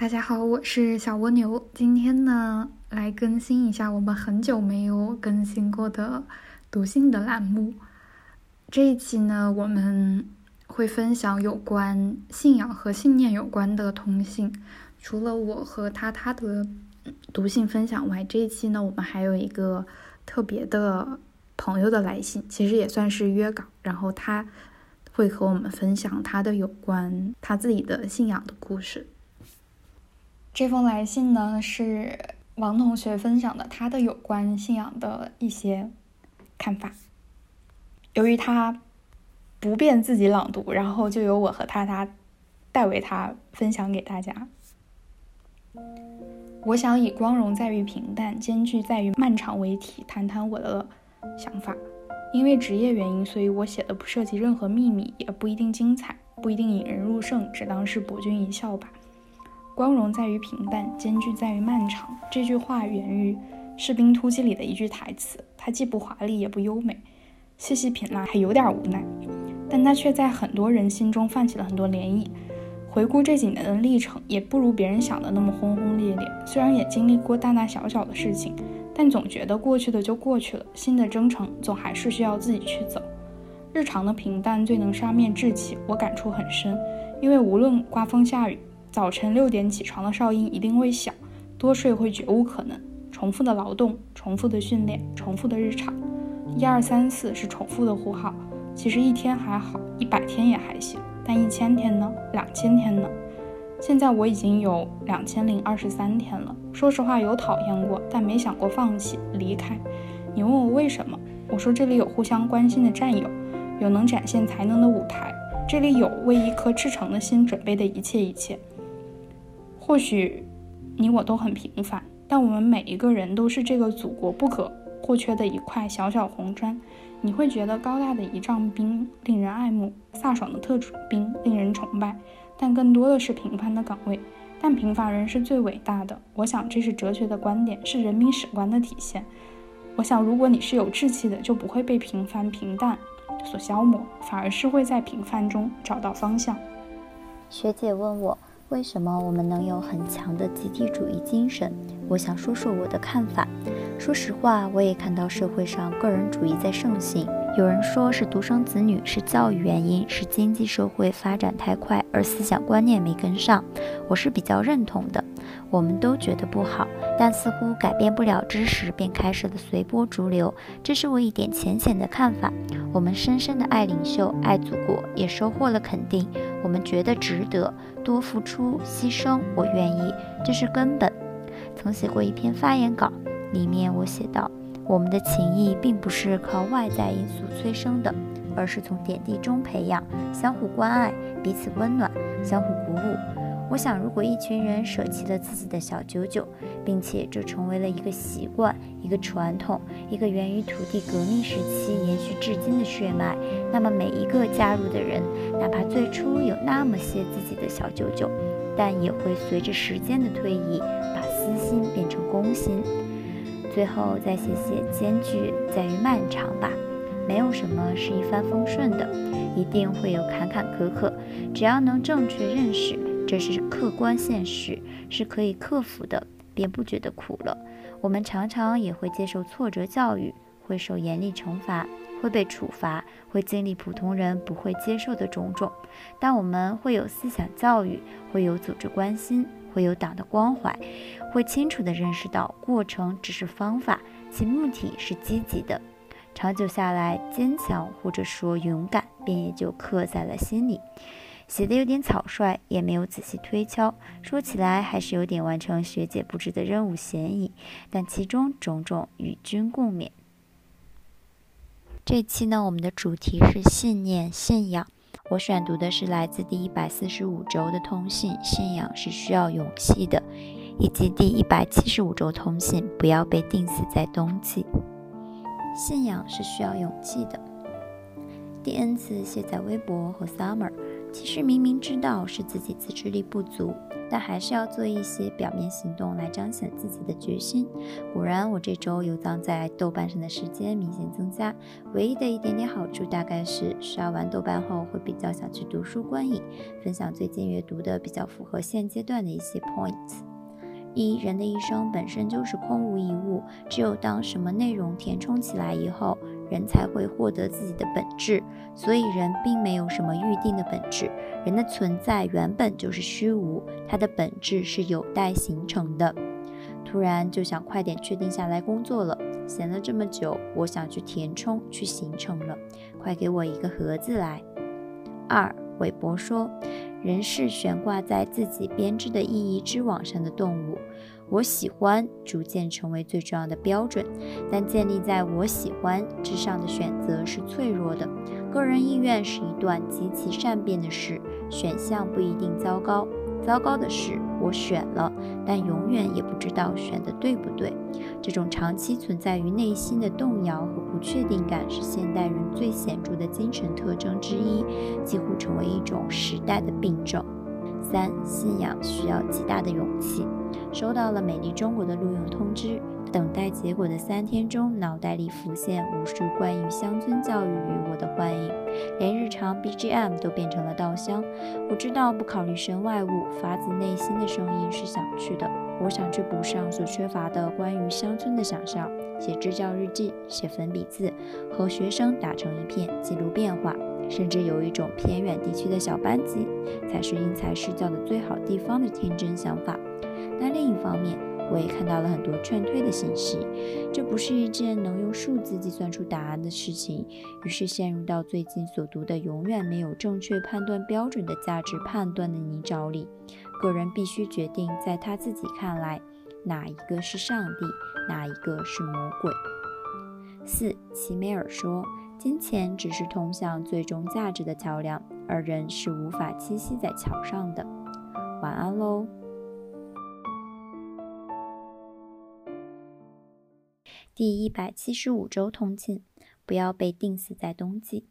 大家好，我是小蜗牛。今天呢，来更新一下我们很久没有更新过的读信的栏目。这一期呢，我们会分享有关信仰和信念有关的通信。除了我和他他的读信分享外，这一期呢，我们还有一个特别的朋友的来信，其实也算是约稿。然后他会和我们分享他的有关他自己的信仰的故事。这封来信呢，是王同学分享的他的有关信仰的一些看法。由于他不便自己朗读，然后就由我和他他代为他分享给大家。我想以“光荣在于平淡，艰巨在于漫长”为题，谈谈我的想法。因为职业原因，所以我写的不涉及任何秘密，也不一定精彩，不一定引人入胜，只当是博君一笑吧。光荣在于平淡，艰巨在于漫长。这句话源于《士兵突击》里的一句台词，它既不华丽也不优美，细细品来还有点无奈，但它却在很多人心中泛起了很多涟漪。回顾这几年的历程，也不如别人想的那么轰轰烈烈。虽然也经历过大大小小的事情，但总觉得过去的就过去了，新的征程总还是需要自己去走。日常的平淡最能杀灭志气，我感触很深，因为无论刮风下雨。早晨六点起床的哨音一定会响，多睡会绝无可能。重复的劳动，重复的训练，重复的日常，一二三四是重复的呼号。其实一天还好，一百天也还行，但一千天呢？两千天呢？现在我已经有两千零二十三天了。说实话，有讨厌过，但没想过放弃离开。你问我为什么？我说这里有互相关心的战友，有能展现才能的舞台，这里有为一颗赤诚的心准备的一切一切。或许你我都很平凡，但我们每一个人都是这个祖国不可或缺的一块小小红砖。你会觉得高大的仪仗兵令人爱慕，飒爽的特种兵令人崇拜，但更多的是平凡的岗位。但平凡人是最伟大的。我想这是哲学的观点，是人民史观的体现。我想，如果你是有志气的，就不会被平凡平淡所消磨，反而是会在平凡中找到方向。学姐问我。为什么我们能有很强的集体主义精神？我想说说我的看法。说实话，我也看到社会上个人主义在盛行。有人说是独生子女，是教育原因，是经济社会发展太快而思想观念没跟上。我是比较认同的。我们都觉得不好，但似乎改变不了之时，便开始了随波逐流。这是我一点浅浅的看法。我们深深的爱领袖，爱祖国，也收获了肯定。我们觉得值得多付出牺牲，我愿意，这是根本。曾写过一篇发言稿，里面我写道：我们的情谊并不是靠外在因素催生的，而是从点滴中培养，相互关爱，彼此温暖，相互鼓舞。我想，如果一群人舍弃了自己的小九九，并且这成为了一个习惯、一个传统、一个源于土地革命时期延续至今的血脉，那么每一个加入的人，哪怕最初有那么些自己的小九九，但也会随着时间的推移，把私心变成公心。最后再写写艰巨在于漫长吧，没有什么是一帆风顺的，一定会有坎坎坷坷，只要能正确认识。这是客观现实，是可以克服的，便不觉得苦了。我们常常也会接受挫折教育，会受严厉惩罚，会被处罚，会经历普通人不会接受的种种。但我们会有思想教育，会有组织关心，会有党的关怀，会清楚地认识到过程只是方法，其目的是积极的。长久下来，坚强或者说勇敢，便也就刻在了心里。写的有点草率，也没有仔细推敲，说起来还是有点完成学姐布置的任务嫌疑。但其中种种与君共勉。这期呢，我们的主题是信念、信仰。我选读的是来自第一百四十五周的通信，信仰是需要勇气的，以及第一百七十五周通信，不要被定死在冬季。信仰是需要勇气的。第 N 次写在微博和 Summer。其实明明知道是自己自制力不足，但还是要做一些表面行动来彰显自己的决心。果然，我这周游荡在豆瓣上的时间明显增加。唯一的一点点好处，大概是刷完豆瓣后会比较想去读书观影，分享最近阅读的比较符合现阶段的一些 points。一人的一生本身就是空无一物，只有当什么内容填充起来以后，人才会获得自己的本质。所以人并没有什么预定的本质，人的存在原本就是虚无，它的本质是有待形成的。突然就想快点确定下来工作了，闲了这么久，我想去填充，去形成了，快给我一个盒子来。二，韦伯说。人是悬挂在自己编织的意义之网上的动物。我喜欢逐渐成为最重要的标准，但建立在我喜欢之上的选择是脆弱的。个人意愿是一段极其善变的事，选项不一定糟糕。糟糕的是，我选了，但永远也不知道选的对不对。这种长期存在于内心的动摇和不确定感，是现代人最显著的精神特征之一，几乎成为一种时代的病症。三，信仰需要极大的勇气。收到了美丽中国的录用通知。等待结果的三天中，脑袋里浮现无数关于乡村教育与我的幻影，连日常 BGM 都变成了稻香。我知道不考虑身外物，发自内心的声音是想去的。我想去补上所缺乏的关于乡村的想象，写支教日记，写粉笔字，和学生打成一片，记录变化，甚至有一种偏远地区的小班级才是因材施教的最好地方的天真想法。但另一方面，我也看到了很多劝退的信息，这不是一件能用数字计算出答案的事情。于是陷入到最近所读的永远没有正确判断标准的价值判断的泥沼里。个人必须决定，在他自己看来，哪一个是上帝，哪一个是魔鬼。四，齐美尔说，金钱只是通向最终价值的桥梁，而人是无法栖息在桥上的。晚安喽。第一百七十五周通勤，不要被定死在冬季。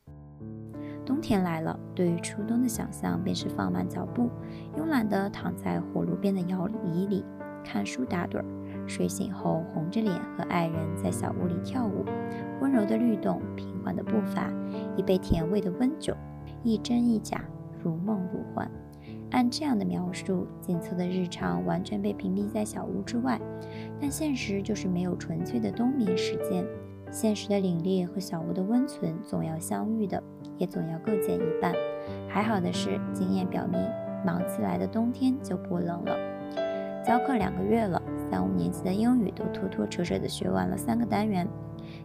冬天来了，对于初冬的想象便是放慢脚步，慵懒地躺在火炉边的摇椅里看书打盹儿。睡醒后，红着脸和爱人在小屋里跳舞，温柔的律动，平缓的步伐，一杯甜味的温酒，一真一假，如梦如幻。按这样的描述，紧凑的日常完全被屏蔽在小屋之外，但现实就是没有纯粹的冬眠时间。现实的凛冽和小屋的温存总要相遇的，也总要各减一半。还好的是，经验表明，忙起来的冬天就不冷了。教课两个月了，三五年级的英语都拖拖扯扯地学完了三个单元。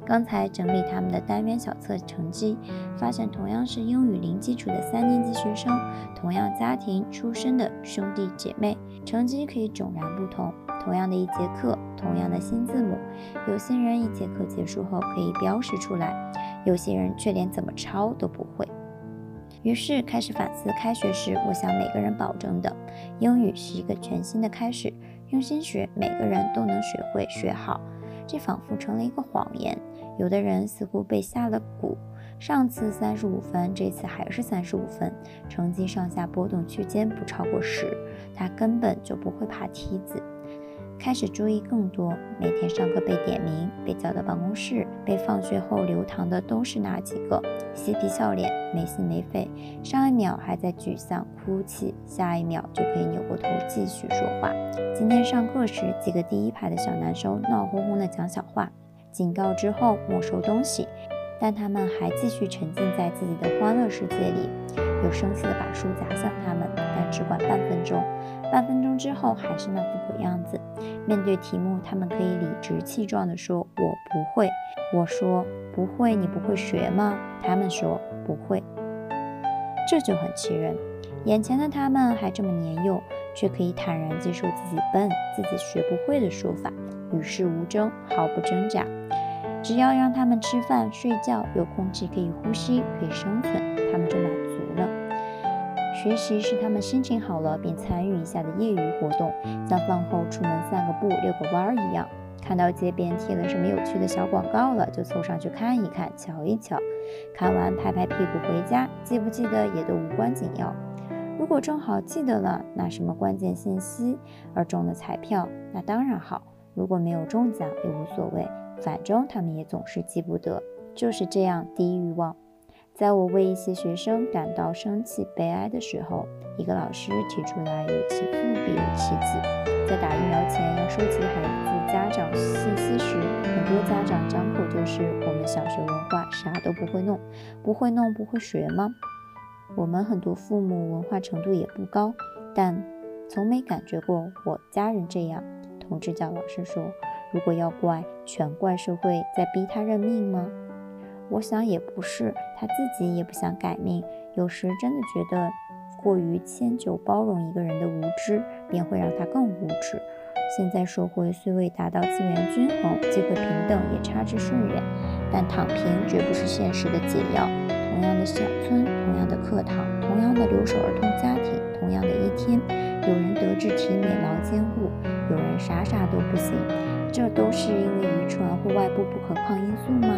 刚才整理他们的单元小测成绩，发现同样是英语零基础的三年级学生，同样家庭出身的兄弟姐妹，成绩可以迥然不同。同样的一节课，同样的新字母，有些人一节课结束后可以标识出来，有些人却连怎么抄都不会。于是开始反思，开学时我向每个人保证的，英语是一个全新的开始，用心学，每个人都能学会学好。这仿佛成了一个谎言。有的人似乎被下了蛊，上次三十五分，这次还是三十五分，成绩上下波动区间不超过十。他根本就不会爬梯子。开始注意更多，每天上课被点名，被叫到办公室，被放学后留堂的都是那几个，嬉皮笑脸，没心没肺。上一秒还在沮丧哭泣，下一秒就可以扭过头继续说话。今天上课时，几个第一排的小男生闹哄哄地讲小话，警告之后没收东西，但他们还继续沉浸在自己的欢乐世界里。有生气地把书砸向他们，但只管半分钟。半分钟之后还是那副鬼样子。面对题目，他们可以理直气壮地说：“我不会。”我说：“不会，你不会学吗？”他们说：“不会。”这就很气人。眼前的他们还这么年幼，却可以坦然接受自己笨、自己学不会的说法，与世无争，毫不挣扎。只要让他们吃饭、睡觉，有空气可以呼吸、可以生存，他们就满足。学习是他们心情好了便参与一下的业余活动，像饭后出门散个步、遛个弯儿一样。看到街边贴了什么有趣的小广告了，就凑上去看一看、瞧一瞧。看完拍拍屁股回家，记不记得也都无关紧要。如果正好记得了那什么关键信息而中了彩票，那当然好；如果没有中奖也无所谓，反正他们也总是记不得。就是这样低欲望。在我为一些学生感到生气、悲哀的时候，一个老师提出来有其父必有其子，在打疫苗前要收集孩子家长信息时，很多家长张口就是“我们小学文化啥都不会弄，不会弄不会学吗？”我们很多父母文化程度也不高，但从没感觉过我家人这样。同志教老师说：“如果要怪，全怪社会在逼他认命吗？”我想也不是，他自己也不想改命。有时真的觉得过于迁就包容一个人的无知，便会让他更无知。现在社会虽未达到资源均衡、机会平等，也差之甚远，但躺平绝不是现实的解药。同样的小村，同样的课堂，同样的留守儿童家庭，同样的一天，有人德智体美劳兼顾，有人啥啥都不行。这都是因为遗传或外部不可抗因素吗？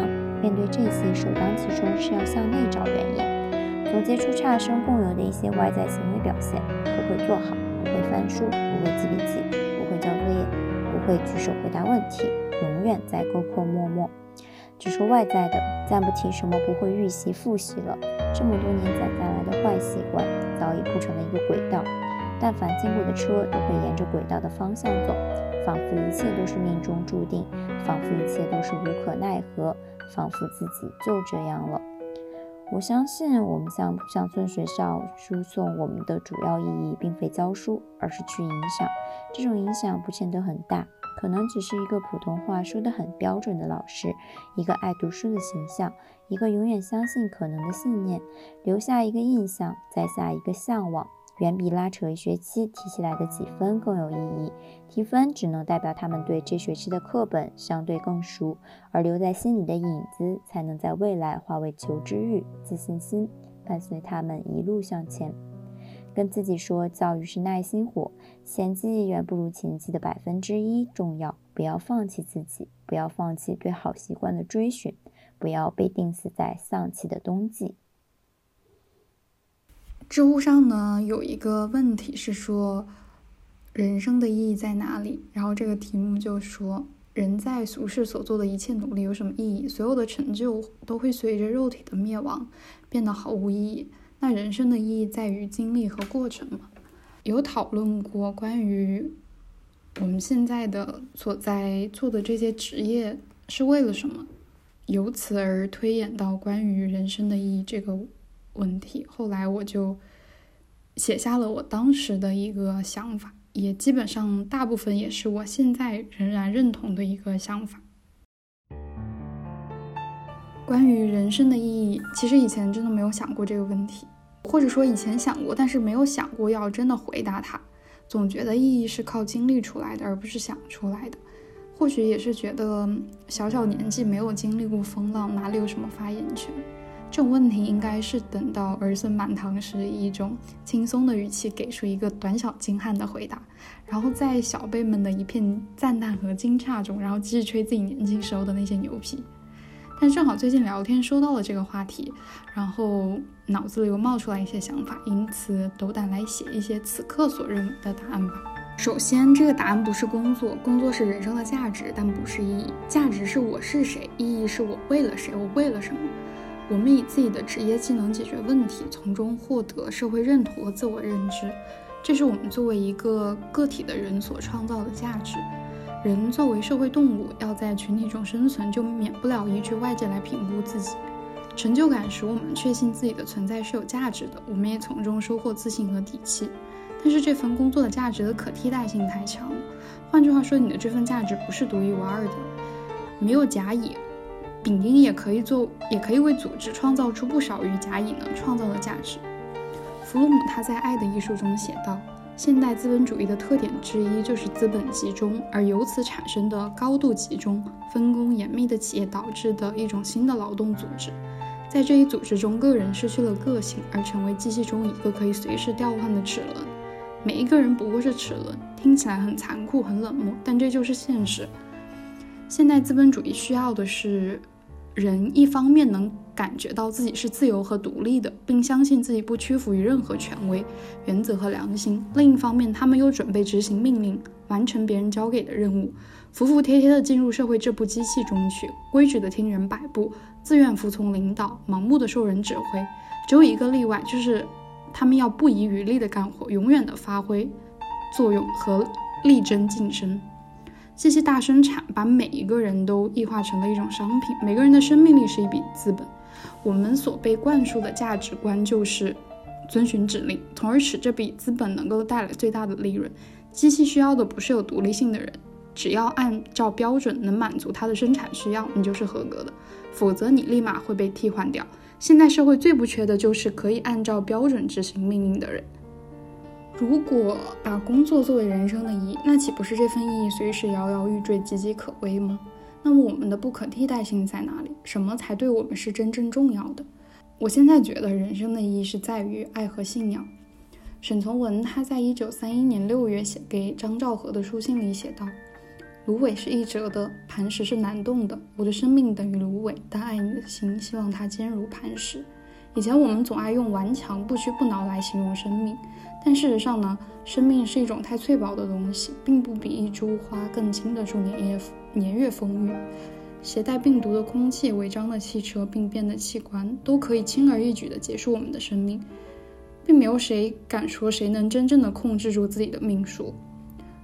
面对这些，首当其冲是要向内找原因，总结出差生共有的一些外在行为表现：不会做好，不会翻书，不会记笔记，不会交作业，不会举手回答问题，永远在沟口默默。只说外在的，暂不提什么不会预习复习了。这么多年攒下来的坏习惯，早已铺成了一个轨道。但凡经过的车，都会沿着轨道的方向走，仿佛一切都是命中注定，仿佛一切都是无可奈何。仿佛自己就这样了。我相信，我们向乡村学校输送我们的主要意义，并非教书，而是去影响。这种影响不见得很大，可能只是一个普通话说得很标准的老师，一个爱读书的形象，一个永远相信可能的信念，留下一个印象，再下一个向往。远比拉扯一学期提起来的几分更有意义。提分只能代表他们对这学期的课本相对更熟，而留在心里的影子才能在未来化为求知欲、自信心，伴随他们一路向前。跟自己说，教育是耐心活，闲记远不如勤记的百分之一重要。不要放弃自己，不要放弃对好习惯的追寻，不要被定死在丧气的冬季。知乎上呢有一个问题是说，人生的意义在哪里？然后这个题目就说，人在俗世所做的一切努力有什么意义？所有的成就都会随着肉体的灭亡变得毫无意义。那人生的意义在于经历和过程吗？有讨论过关于我们现在的所在做的这些职业是为了什么？由此而推演到关于人生的意义这个。问题，后来我就写下了我当时的一个想法，也基本上大部分也是我现在仍然认同的一个想法。关于人生的意义，其实以前真的没有想过这个问题，或者说以前想过，但是没有想过要真的回答它。总觉得意义是靠经历出来的，而不是想出来的。或许也是觉得小小年纪没有经历过风浪，哪里有什么发言权？这种问题应该是等到儿孙满堂时，以一种轻松的语气给出一个短小精悍的回答，然后在小辈们的一片赞叹和惊诧中，然后继续吹自己年轻时候的那些牛皮。但正好最近聊天说到了这个话题，然后脑子里又冒出来一些想法，因此斗胆来写一些此刻所认为的答案吧。首先，这个答案不是工作，工作是人生的价值，但不是意义。价值是我是谁，意义是我为了谁，我为了什么。我们以自己的职业技能解决问题，从中获得社会认同和自我认知，这是我们作为一个个体的人所创造的价值。人作为社会动物，要在群体中生存，就免不了依据外界来评估自己。成就感使我们确信自己的存在是有价值的，我们也从中收获自信和底气。但是这份工作的价值的可替代性太强，换句话说，你的这份价值不是独一无二的，没有甲乙。丙丁也可以做，也可以为组织创造出不少于甲乙能创造的价值。弗洛姆他在《爱的艺术》中写道：“现代资本主义的特点之一就是资本集中，而由此产生的高度集中、分工严密的企业导致的一种新的劳动组织。在这一组织中，个人失去了个性，而成为机器中一个可以随时调换的齿轮。每一个人不过是齿轮，听起来很残酷、很冷漠，但这就是现实。现代资本主义需要的是。”人一方面能感觉到自己是自由和独立的，并相信自己不屈服于任何权威、原则和良心；另一方面，他们又准备执行命令，完成别人交给的任务，服服帖帖地进入社会这部机器中去，规矩地听人摆布，自愿服从领导，盲目地受人指挥。只有一个例外，就是他们要不遗余力地干活，永远地发挥作用和力争晋升。机器大生产把每一个人都异化成了一种商品，每个人的生命力是一笔资本。我们所被灌输的价值观就是遵循指令，从而使这笔资本能够带来最大的利润。机器需要的不是有独立性的人，只要按照标准能满足它的生产需要，你就是合格的，否则你立马会被替换掉。现代社会最不缺的就是可以按照标准执行命令的人。如果把工作作为人生的意义，那岂不是这份意义随时摇摇欲坠、岌岌可危吗？那么我们的不可替代性在哪里？什么才对我们是真正重要的？我现在觉得人生的意义是在于爱和信仰。沈从文他在一九三一年六月写给张兆和的书信里写道：“芦苇是易折的，磐石是难动的。我的生命等于芦苇，但爱你的心希望它坚如磐石。”以前我们总爱用顽强、不屈不挠来形容生命。但事实上呢，生命是一种太脆薄的东西，并不比一株花更经得住年月年月风雨。携带病毒的空气、违章的汽车、病变的器官，都可以轻而易举地结束我们的生命，并没有谁敢说谁能真正的控制住自己的命数。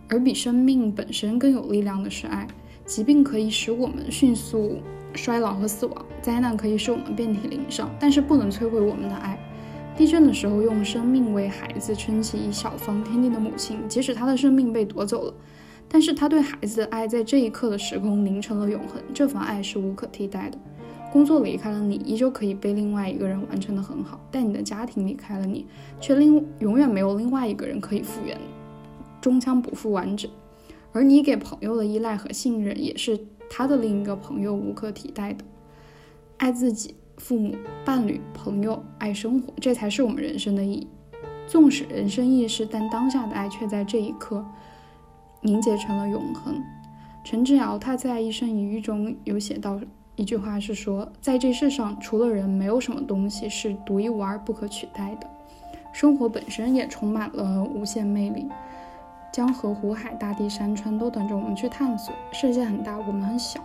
而比生命本身更有力量的是爱。疾病可以使我们迅速衰老和死亡，灾难可以使我们遍体鳞伤，但是不能摧毁我们的爱。地震的时候，用生命为孩子撑起一小方天地的母亲，即使她的生命被夺走了，但是她对孩子的爱在这一刻的时空凝成了永恒。这份爱是无可替代的。工作离开了你，依旧可以被另外一个人完成的很好；但你的家庭离开了你，却另永远没有另外一个人可以复原，终将不复完整。而你给朋友的依赖和信任，也是他的另一个朋友无可替代的。爱自己。父母、伴侣、朋友，爱生活，这才是我们人生的意义。纵使人生易逝，但当下的爱却在这一刻凝结成了永恒。陈之尧他在《一生一遇》中有写到一句话，是说，在这世上，除了人，没有什么东西是独一无二、不可取代的。生活本身也充满了无限魅力，江河湖海、大地山川都等着我们去探索。世界很大，我们很小。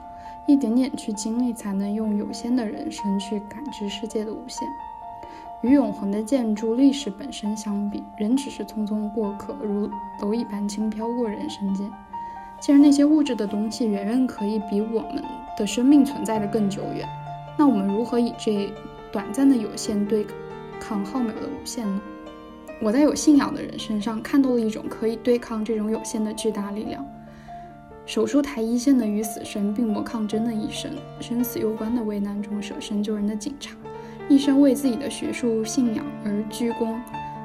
一点点去经历，才能用有限的人生去感知世界的无限。与永恒的建筑历史本身相比，人只是匆匆过客，如蝼蚁般轻飘过人生间。既然那些物质的东西远远可以比我们的生命存在的更久远，那我们如何以这短暂的有限对抗浩渺的无限呢？我在有信仰的人身上看到了一种可以对抗这种有限的巨大力量。手术台一线的与死神病魔抗争的医生，生死攸关的危难中舍身救人的警察，一生为自己的学术信仰而鞠躬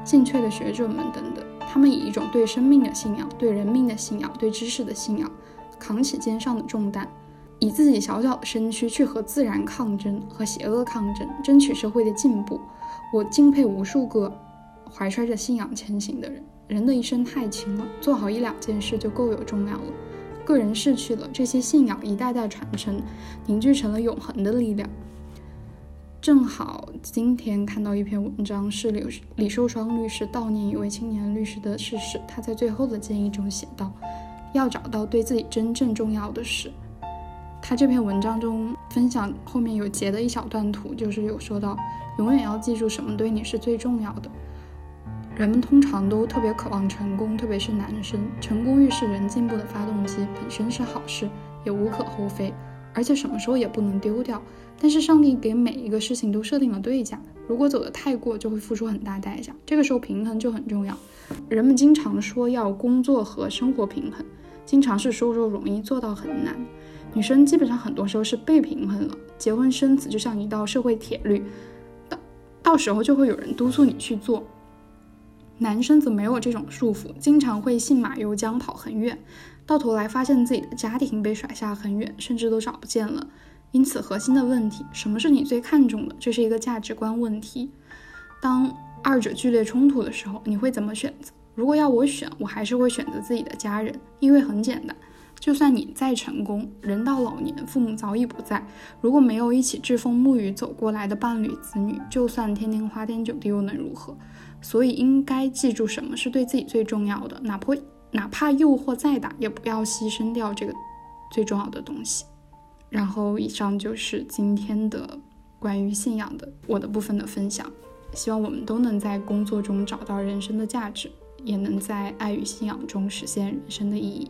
尽瘁的学者们等等，他们以一种对生命的信仰、对人命的信仰、对知识的信仰，扛起肩上的重担，以自己小小的身躯去和自然抗争、和邪恶抗争，争取社会的进步。我敬佩无数个怀揣着信仰前行的人。人的一生太轻了，做好一两件事就够有重量了。个人逝去了，这些信仰一代代传承，凝聚成了永恒的力量。正好今天看到一篇文章，是李李寿双律师悼念一位青年律师的逝世。他在最后的建议中写道：“要找到对自己真正重要的事。”他这篇文章中分享后面有截的一小段图，就是有说到，永远要记住什么对你是最重要的。人们通常都特别渴望成功，特别是男生。成功欲是人进步的发动机，本身是好事，也无可厚非，而且什么时候也不能丢掉。但是上帝给每一个事情都设定了对价，如果走得太过，就会付出很大代价。这个时候平衡就很重要。人们经常说要工作和生活平衡，经常是说说容易，做到很难。女生基本上很多时候是被平衡了。结婚生子就像一道社会铁律，到到时候就会有人督促你去做。男生则没有这种束缚，经常会信马由缰跑很远，到头来发现自己的家庭被甩下很远，甚至都找不见了。因此，核心的问题，什么是你最看重的？这是一个价值观问题。当二者剧烈冲突的时候，你会怎么选择？如果要我选，我还是会选择自己的家人，因为很简单，就算你再成功，人到老年，父母早已不在，如果没有一起栉风沐雨走过来的伴侣子女，就算天天花天酒地又能如何？所以应该记住什么是对自己最重要的，哪怕哪怕诱惑再大，也不要牺牲掉这个最重要的东西。然后，以上就是今天的关于信仰的我的部分的分享。希望我们都能在工作中找到人生的价值，也能在爱与信仰中实现人生的意义。